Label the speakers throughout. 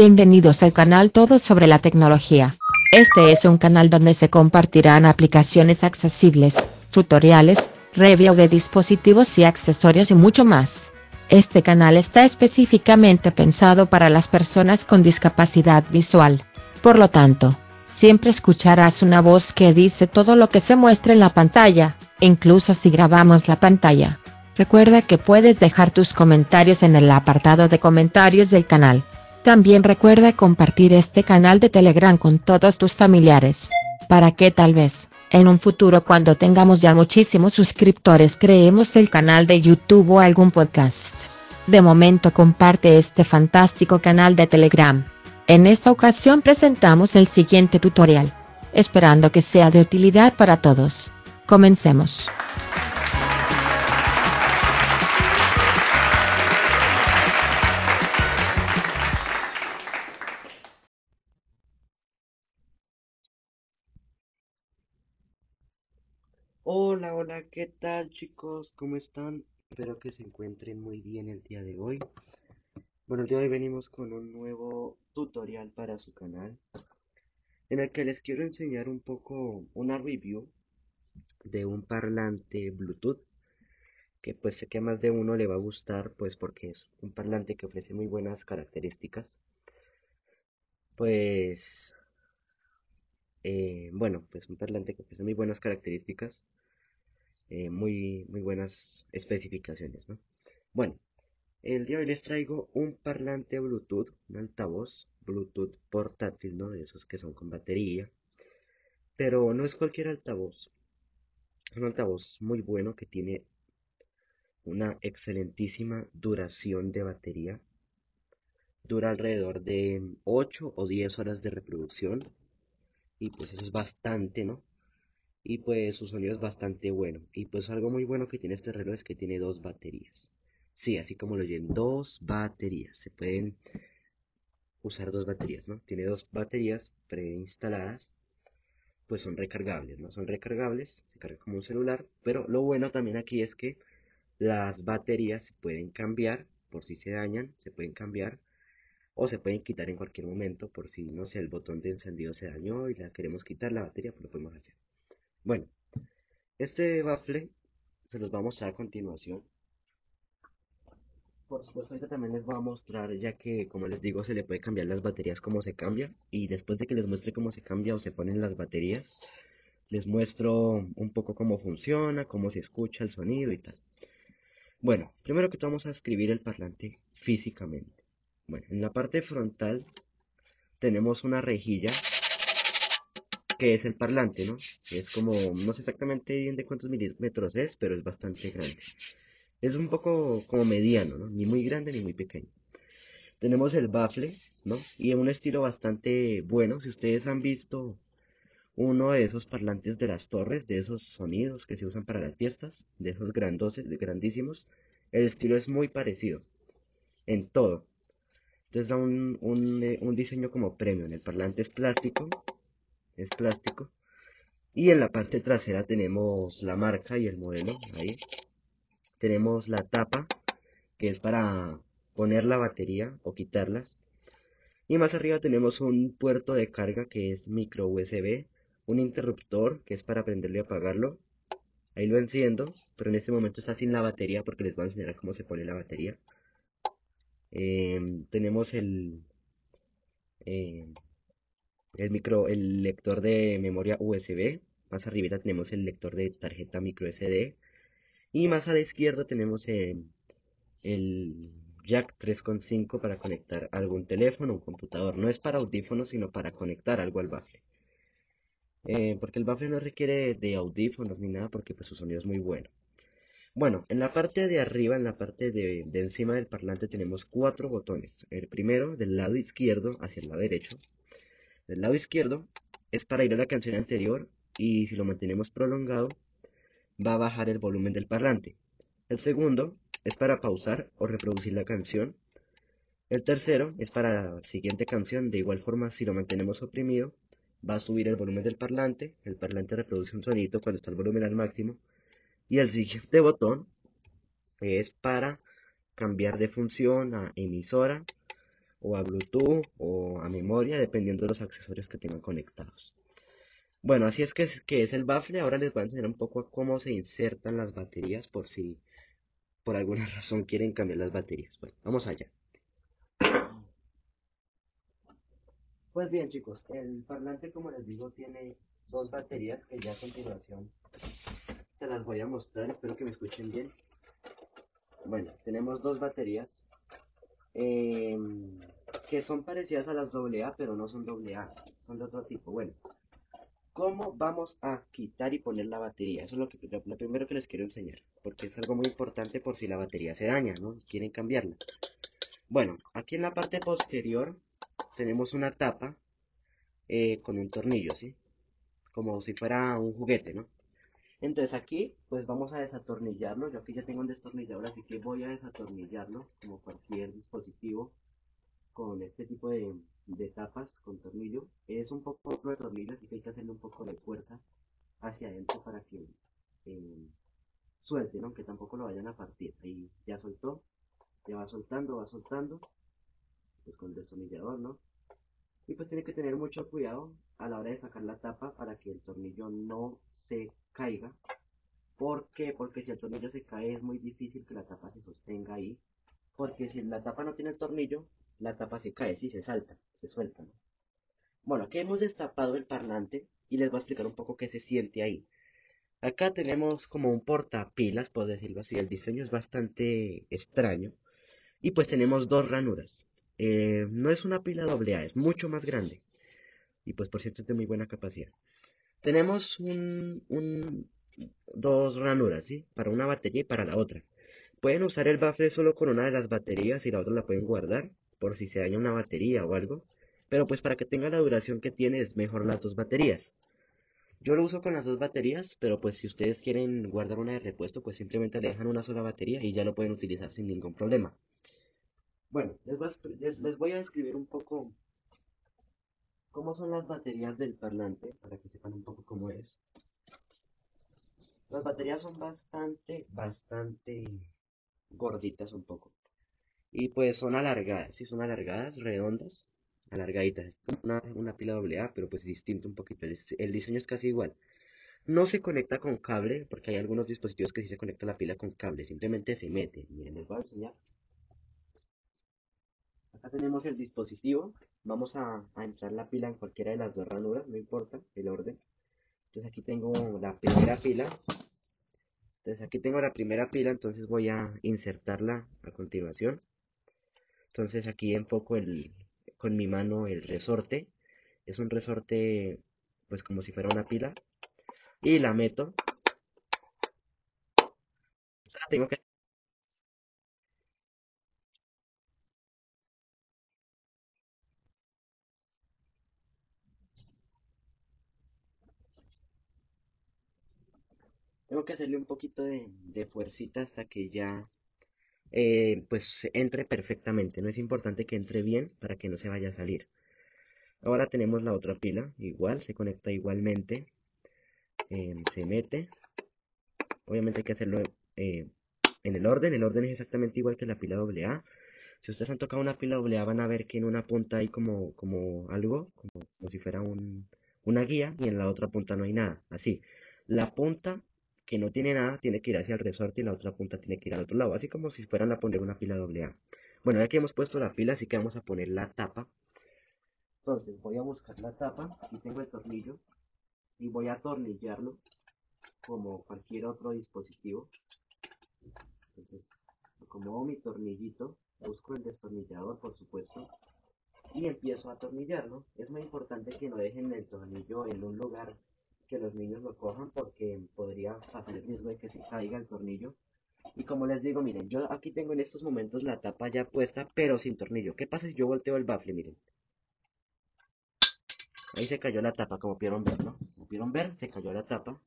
Speaker 1: Bienvenidos al canal Todo sobre la tecnología. Este es un canal donde se compartirán aplicaciones accesibles, tutoriales, review de dispositivos y accesorios y mucho más. Este canal está específicamente pensado para las personas con discapacidad visual. Por lo tanto, siempre escucharás una voz que dice todo lo que se muestra en la pantalla, incluso si grabamos la pantalla. Recuerda que puedes dejar tus comentarios en el apartado de comentarios del canal. También recuerda compartir este canal de Telegram con todos tus familiares. Para que tal vez, en un futuro cuando tengamos ya muchísimos suscriptores creemos el canal de YouTube o algún podcast. De momento comparte este fantástico canal de Telegram. En esta ocasión presentamos el siguiente tutorial. Esperando que sea de utilidad para todos. Comencemos.
Speaker 2: Hola, hola, ¿qué tal chicos? ¿Cómo están? Espero que se encuentren muy bien el día de hoy. Bueno, el día de hoy venimos con un nuevo tutorial para su canal en el que les quiero enseñar un poco una review de un parlante Bluetooth que pues sé que a más de uno le va a gustar pues porque es un parlante que ofrece muy buenas características pues eh, bueno pues un parlante que ofrece muy buenas características eh, muy, muy buenas especificaciones, ¿no? Bueno, el día de hoy les traigo un parlante Bluetooth, un altavoz Bluetooth portátil, ¿no? De esos que son con batería. Pero no es cualquier altavoz. Es un altavoz muy bueno que tiene una excelentísima duración de batería. Dura alrededor de 8 o 10 horas de reproducción. Y pues eso es bastante, ¿no? Y pues su sonido es bastante bueno. Y pues algo muy bueno que tiene este reloj es que tiene dos baterías. Sí, así como lo oyen, dos baterías. Se pueden usar dos baterías, ¿no? Tiene dos baterías preinstaladas. Pues son recargables, ¿no? Son recargables, se carga como un celular. Pero lo bueno también aquí es que las baterías se pueden cambiar por si se dañan, se pueden cambiar o se pueden quitar en cualquier momento por si, no sé, el botón de encendido se dañó y la queremos quitar la batería, pues lo podemos hacer. Bueno, este baffle se los va a mostrar a continuación. Por supuesto, ahorita también les voy a mostrar, ya que, como les digo, se le puede cambiar las baterías como se cambia. Y después de que les muestre cómo se cambia o se ponen las baterías, les muestro un poco cómo funciona, cómo se escucha el sonido y tal. Bueno, primero que todo vamos a escribir el parlante físicamente. Bueno, en la parte frontal tenemos una rejilla que es el parlante, ¿no? Es como, no sé exactamente bien de cuántos milímetros es, pero es bastante grande. Es un poco como mediano, ¿no? Ni muy grande ni muy pequeño. Tenemos el baffle, ¿no? Y en un estilo bastante bueno. Si ustedes han visto uno de esos parlantes de las torres, de esos sonidos que se usan para las fiestas, de esos grandoses, grandísimos, el estilo es muy parecido en todo. Entonces da un, un, eh, un diseño como premium. El parlante es plástico, es plástico. Y en la parte trasera tenemos la marca y el modelo, ahí. Tenemos la tapa, que es para poner la batería o quitarlas. Y más arriba tenemos un puerto de carga que es micro USB, un interruptor que es para prenderlo y apagarlo. Ahí lo enciendo, pero en este momento está sin la batería porque les voy a enseñar cómo se pone la batería. Em, tenemos el, em, el micro, el lector de memoria USB. Más arriba tenemos el lector de tarjeta micro SD. Y más a la izquierda tenemos el, el jack 3.5 para conectar algún teléfono o computador. No es para audífonos, sino para conectar algo al bafle. Eh, porque el bafle no requiere de audífonos ni nada porque pues su sonido es muy bueno. Bueno, en la parte de arriba, en la parte de, de encima del parlante tenemos cuatro botones. El primero del lado izquierdo hacia el lado derecho del lado izquierdo es para ir a la canción anterior y si lo mantenemos prolongado va a bajar el volumen del parlante. El segundo es para pausar o reproducir la canción. El tercero es para la siguiente canción, de igual forma si lo mantenemos oprimido va a subir el volumen del parlante, el parlante reproduce un sonido cuando está el volumen al máximo y el siguiente botón es para cambiar de función a emisora o a Bluetooth o a memoria, dependiendo de los accesorios que tengan conectados. Bueno, así es que, es que es el bafle. Ahora les voy a enseñar un poco cómo se insertan las baterías por si por alguna razón quieren cambiar las baterías. Bueno, vamos allá. Pues bien chicos, el parlante como les digo tiene dos baterías que ya a continuación se las voy a mostrar, espero que me escuchen bien. Bueno, tenemos dos baterías em, que son parecidas a las AA, pero no son AA, son de otro tipo. Bueno, ¿cómo vamos a quitar y poner la batería? Eso es lo, que, lo primero que les quiero enseñar, porque es algo muy importante por si la batería se daña, ¿no? Quieren cambiarla. Bueno, aquí en la parte posterior tenemos una tapa eh, con un tornillo, ¿sí? Como si fuera un juguete, ¿no? Entonces aquí, pues vamos a desatornillarlo. Yo aquí ya tengo un destornillador, así que voy a desatornillarlo, como cualquier dispositivo, con este tipo de, tapas con tornillo. Es un poco de tornillo, así que hay que hacerle un poco de fuerza hacia adentro para que eh, suelte, ¿no? Que tampoco lo vayan a partir. Ahí ya soltó, ya va soltando, va soltando. Pues con el destornillador, ¿no? Y pues tiene que tener mucho cuidado a la hora de sacar la tapa para que el tornillo no se caiga. ¿Por qué? Porque si el tornillo se cae es muy difícil que la tapa se sostenga ahí. Porque si la tapa no tiene el tornillo, la tapa se cae, sí, se salta, se suelta. Bueno, aquí hemos destapado el parlante y les voy a explicar un poco qué se siente ahí. Acá tenemos como un portapilas, por decirlo así. El diseño es bastante extraño. Y pues tenemos dos ranuras. Eh, no es una pila AA, es mucho más grande. Y pues por cierto es de muy buena capacidad. Tenemos un, dos ranuras, ¿sí? Para una batería y para la otra. Pueden usar el bafle solo con una de las baterías y la otra la pueden guardar por si se daña una batería o algo. Pero pues para que tenga la duración que tiene es mejor las dos baterías. Yo lo uso con las dos baterías, pero pues si ustedes quieren guardar una de repuesto, pues simplemente le dejan una sola batería y ya lo pueden utilizar sin ningún problema. Bueno, les voy, a, describir un poco cómo son las baterías del parlante, para que sepan un poco cómo es. Las baterías son bastante, bastante gorditas un poco. Y pues son alargadas, sí, son alargadas, redondas, alargaditas. Una, una pila AA, pero pues distinto un poquito. El, diseño es casi igual. No se conecta con cable, porque hay algunos dispositivos que sí se conecta la pila con cable. Simplemente se mete. Miren, les voy a enseñar. Acá tenemos el dispositivo. Vamos a, entrar la pila en cualquiera de las dos ranuras, no importa el orden. Entonces aquí tengo la primera pila. Entonces aquí tengo la primera pila, entonces voy a insertarla a continuación. Entonces aquí enfoco el, con mi mano el resorte. Es un resorte pues como si fuera una pila. Y la meto. Tengo que Tengo que hacerle un poquito de, de fuercita hasta que ya eh, pues entre perfectamente. No es importante que entre bien para que no se vaya a salir. Ahora tenemos la otra pila, igual, se conecta igualmente. Eh, se mete. Obviamente hay que hacerlo eh, en el orden. El orden es exactamente igual que la pila AA. Si ustedes han tocado una pila AA van a ver que en una punta hay como, como algo, como, como si fuera un, una guía y en la otra punta no hay nada. Así, la punta que no tiene nada tiene que ir hacia el resorte y la otra punta tiene que ir al otro lado, así como si fueran a poner una pila AA. Bueno, ya que hemos puesto la pila, así que vamos a poner la tapa. Entonces voy a buscar la tapa, aquí tengo el tornillo y voy a atornillarlo como cualquier otro dispositivo. Entonces acomodo mi tornillito, busco el destornillador por supuesto y empiezo a atornillarlo. Es muy importante que no dejen el tornillo en un lugar que los niños lo cojan porque podría pasar el riesgo de que se caiga el tornillo. Y como les digo, miren, yo aquí tengo en estos momentos la tapa ya puesta, pero sin tornillo. ¿Qué pasa si yo volteo el bafle? Miren. Ahí se cayó la tapa, como pudieron ver, ¿no? Como pudieron ver, se cayó la tapa.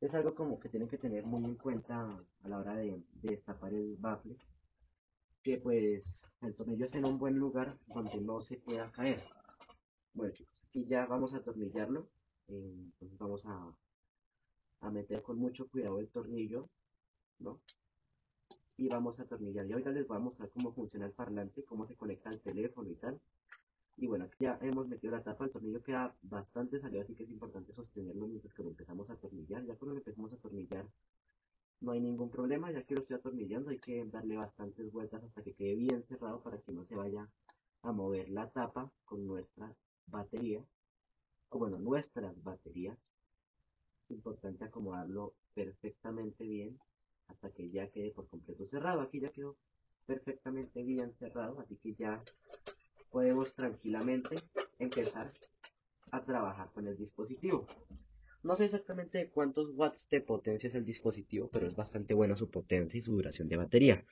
Speaker 2: Es algo como que tienen que tener muy en cuenta a la hora de, destapar el bafle. Que pues el tornillo esté en un buen lugar donde no se pueda caer. Bueno chicos, aquí ya vamos a atornillarlo entonces vamos a, a meter con mucho cuidado el tornillo, ¿no? y vamos a atornillar. Y ahorita les voy a mostrar cómo funciona el parlante, cómo se conecta al teléfono y tal. Y bueno, aquí ya hemos metido la tapa, el tornillo queda bastante salido, así que es importante sostenerlo mientras que lo empezamos a atornillar. Ya cuando lo empecemos a atornillar no hay ningún problema, ya que lo estoy atornillando, hay que darle bastantes vueltas hasta que quede bien cerrado para que no se vaya a mover la tapa con nuestra batería, bueno, nuestras baterías. Es importante acomodarlo perfectamente bien hasta que ya quede por completo cerrado. Aquí ya quedó perfectamente bien cerrado, así que ya podemos tranquilamente empezar a trabajar con el dispositivo. No sé exactamente cuántos watts de potencia es el dispositivo, pero es bastante buena su potencia y su duración de batería.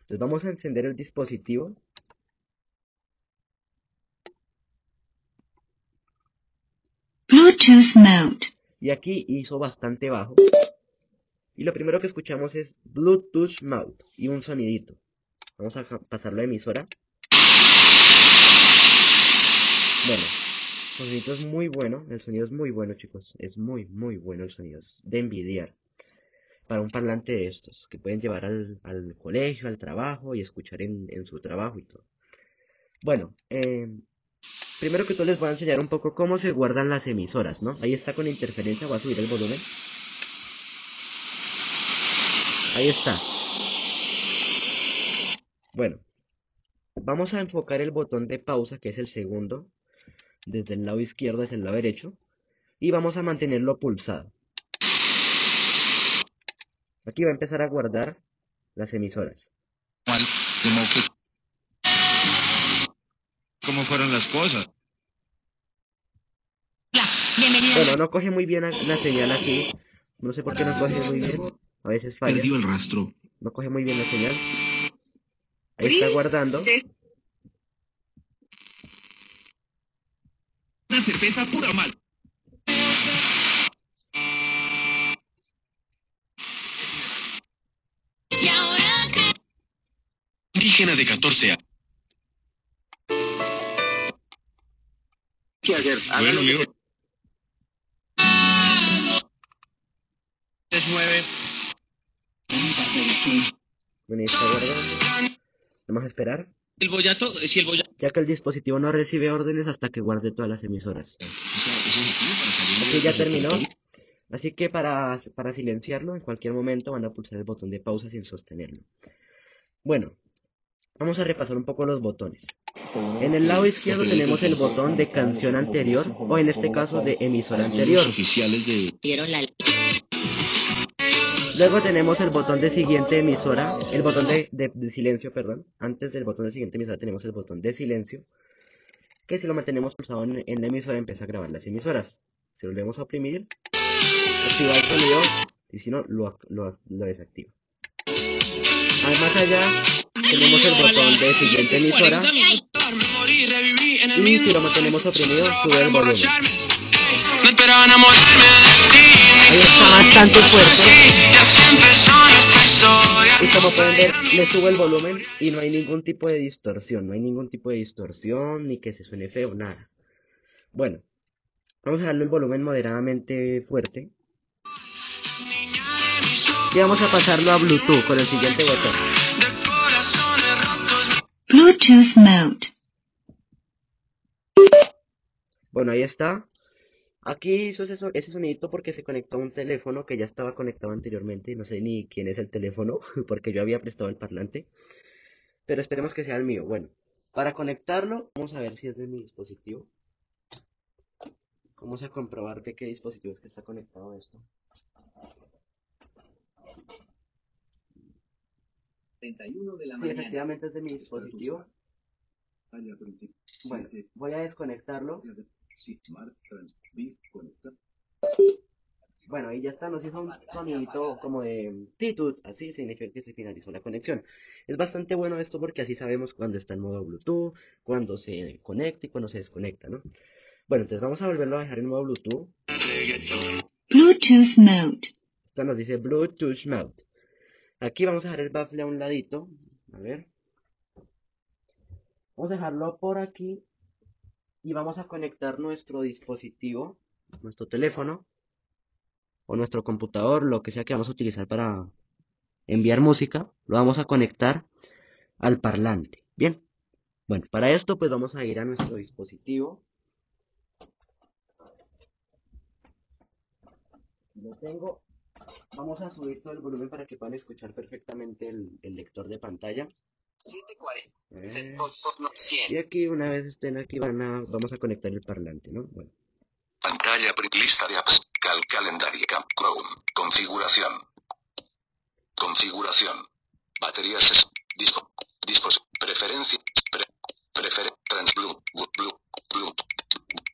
Speaker 2: Entonces vamos a encender el dispositivo. Y aquí hizo bastante bajo. Y lo primero que escuchamos es Bluetooth Mode y un sonidito. Vamos a pasarlo a emisora. Bueno, el sonido es muy bueno. El sonido es muy bueno, chicos. Es muy, muy bueno el sonido. Es de envidiar. Para un parlante de estos, que pueden llevar al, colegio, al trabajo y escuchar en, su trabajo y todo. Bueno, eh, primero que todo les voy a enseñar un poco cómo se guardan las emisoras, ¿no? Ahí está con interferencia, voy a subir el volumen. Ahí está. Bueno, vamos a enfocar el botón de pausa, que es el segundo, desde el lado izquierdo hacia el lado derecho, y vamos a mantenerlo pulsado. Aquí va a empezar a guardar las emisoras.
Speaker 3: ¿Cómo fueron las cosas?
Speaker 2: Bueno, no coge muy bien la señal aquí. No sé por qué no coge muy bien. A veces falla.
Speaker 3: Perdió el rastro.
Speaker 2: No coge muy bien la señal. Ahí está guardando.
Speaker 3: Una cerveza pura mal. Indígena de 14 años. Bueno, amigo. 9
Speaker 2: bueno, está guardando. Vamos a esperar.
Speaker 3: El bollato, si el bollato.
Speaker 2: Ya que el dispositivo no recibe órdenes hasta que guarde todas las emisoras. Aquí ya terminó. Así que para, para silenciarlo, en cualquier momento van a pulsar el botón de pausa sin sostenerlo. Bueno, vamos a repasar un poco los botones. En el lado izquierdo tenemos el botón de canción anterior, o en este caso de emisora anterior. Luego tenemos el botón de siguiente emisora, el botón de, silencio, perdón. Antes del botón de siguiente emisora tenemos el botón de silencio, que si lo mantenemos pulsado en, la emisora empieza a grabar las emisoras. Si lo volvemos a oprimir, activa el sonido y si no, lo, lo, desactiva. Además allá tenemos el botón de siguiente emisora y si lo mantenemos oprimido sube el volumen. Ahí está bastante fuerte. Y como pueden ver, le subo el volumen y no hay ningún tipo de distorsión. No hay ningún tipo de distorsión, ni que se suene feo, nada. Bueno, vamos a darle el volumen moderadamente fuerte. Y vamos a pasarlo a Bluetooth con el siguiente botón.
Speaker 4: Bluetooth mode.
Speaker 2: Bueno, ahí está. Aquí hizo ese, ese sonidito porque se conectó a un teléfono que ya estaba conectado anteriormente. No sé ni quién es el teléfono porque yo había prestado el parlante. Pero esperemos que sea el mío. Bueno, para conectarlo, vamos a ver si es de mi dispositivo. Vamos a comprobar de qué dispositivo es que está conectado esto. sí, efectivamente es de mi dispositivo. Bueno, voy a desconectarlo. Bueno, ahí ya está, nos hizo un sonidito como de titud, así significa que se finalizó la conexión. Es bastante bueno esto porque así sabemos cuando está en modo Bluetooth, cuando se conecta y cuando se desconecta, ¿no? Bueno, entonces vamos a volverlo a dejar en modo Bluetooth.
Speaker 4: Bluetooth mode.
Speaker 2: Esto nos dice Bluetooth mode. Aquí vamos a dejar el baffle a un ladito. A ver. Vamos a dejarlo por aquí y vamos a conectar nuestro dispositivo, nuestro teléfono o nuestro computador, lo que sea que vamos a utilizar para enviar música, lo vamos a conectar al parlante. Bien, bueno, para esto pues vamos a ir a nuestro dispositivo. Lo tengo. Vamos a subir todo el volumen para que puedan escuchar perfectamente el, el lector de pantalla.
Speaker 5: 740.
Speaker 2: Eh,
Speaker 5: Set por- por- no, 100.
Speaker 2: Y aquí una vez estén aquí van a, vamos a conectar el parlante, ¿no? Bueno,
Speaker 3: Pantalla lista de apps. Cal calendario. Camp Chrome. Configuración. Configuración. Baterías. Dispo. Dispos. Preferencia. Pre, prefer. Trans blue. Blue. Blue. Blue.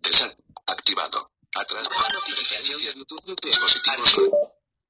Speaker 3: Desa- Activado. Atrás.
Speaker 5: Notificación de Bluetooth.
Speaker 3: Dispositivos.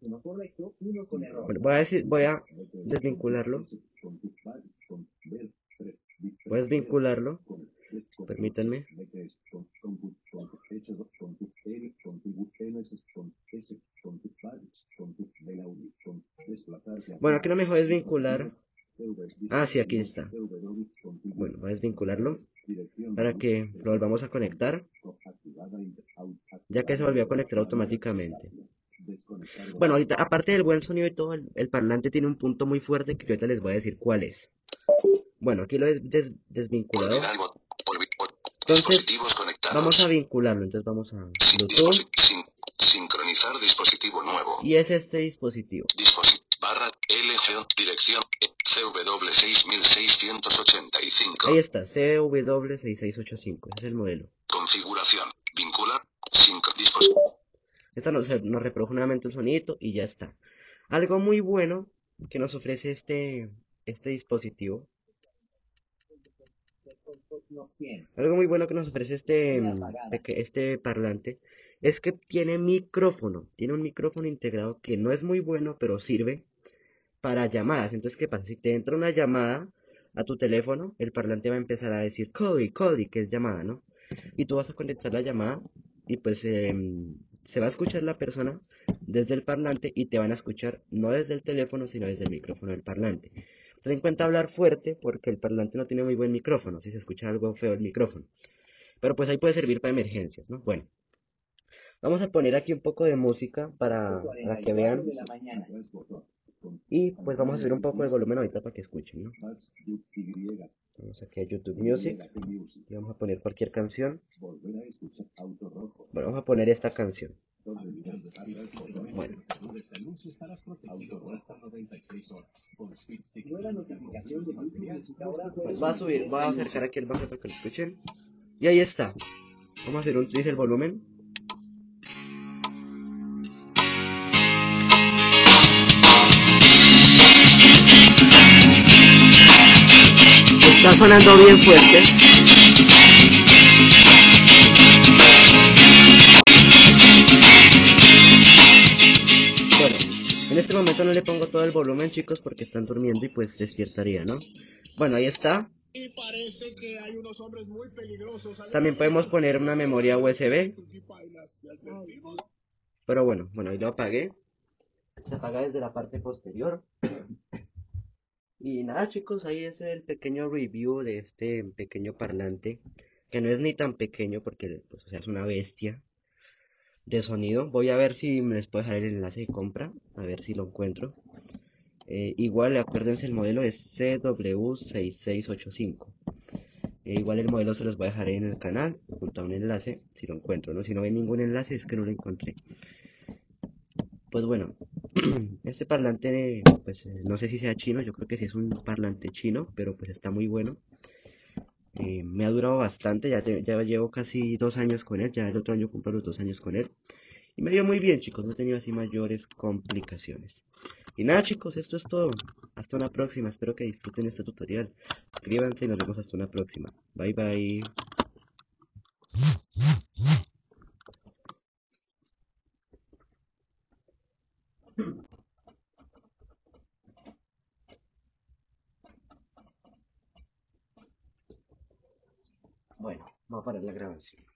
Speaker 2: Voy a decir, voy a desvincularlo. Voy a desvincularlo. Permítanme. Bueno, aquí no me dejó desvincular. Ah, sí, aquí está. Bueno, voy a desvincularlo para que lo volvamos a conectar, ya que se volvió a conectar automáticamente. Bueno, ahorita, aparte del buen sonido y todo, el, el parlante tiene un punto muy fuerte que yo ahorita les voy a decir cuál es. Bueno, aquí lo he des- desvinculado. Entonces. Vamos a vincularlo, entonces vamos a Bluetooth
Speaker 3: sincronizar dispositivo nuevo.
Speaker 2: y es este dispositivo.
Speaker 3: Disposi barra LG dirección E, CW6685
Speaker 2: Ahí está, CW6685, ese es el modelo.
Speaker 3: configuración vincular sincro dispos
Speaker 2: Esta nos, nos reprodujo nuevamente el sonido y ya está. Algo muy bueno que nos ofrece este, este dispositivo. Algo muy bueno que nos ofrece este, mm, este parlante es que tiene micrófono. Tiene un micrófono integrado que no es muy bueno, pero sirve para llamadas. Entonces, ¿qué pasa? Si te entra una llamada a tu teléfono, el parlante va a empezar a decir Cody, Cody, que es llamada, ¿no? Y tú vas a conectar la llamada y pues em, se va a escuchar la persona desde el parlante y te van a escuchar no desde el teléfono, sino desde el micrófono del parlante. Ten en cuenta hablar fuerte porque el parlante no tiene muy buen micrófono, si se escucha algo feo el micrófono. Pero pues ahí puede servir para emergencias, ¿no? Bueno, vamos a poner aquí un poco de música para, para que vean. Y pues vamos a subir un poco el volumen ahorita para que escuchen, ¿no? Vamos aquí a YouTube Music y vamos a poner cualquier canción. Bueno, vamos a poner esta canción. Bueno, pues va a subir, va a acercar aquí el bajo para que lo escuchen. Y ahí está. Vamos a hacer un dice el volumen. Está sonando bien fuerte. Bueno, en este momento no le pongo todo el volumen, chicos, porque están durmiendo y pues despiertaría, ¿no? Bueno, ahí está.
Speaker 6: Y parece que hay unos hombres muy peligrosos.
Speaker 2: También podemos poner una memoria USB. Pero bueno, bueno, ahí lo apagué. Se apaga desde la parte posterior. Y nada chicos, ahí es el pequeño review de este pequeño parlante. Que no es ni tan pequeño porque pues, es una bestia de sonido. Voy a ver si me les puedo dejar el enlace de compra. A ver si lo encuentro. Eh, igual acuérdense el modelo es CW6685. Eh, igual el modelo se los voy a dejar en el canal junto a un enlace si lo encuentro, ¿no? Si no ven ningún enlace es que no lo encontré. Pues bueno, este parlante, pues eh, no sé si sea chino, yo creo que sí es un parlante chino, pero pues está muy bueno. Eh, me ha durado bastante, ya, ya llevo casi dos años con él, ya el otro año cumplo los dos años con él. Y me dio muy bien, chicos, no he tenido así mayores complicaciones. Y nada, chicos, esto es todo. Hasta una próxima, espero que disfruten este tutorial. Suscríbanse y nos vemos hasta una próxima. Bye bye. Bueno,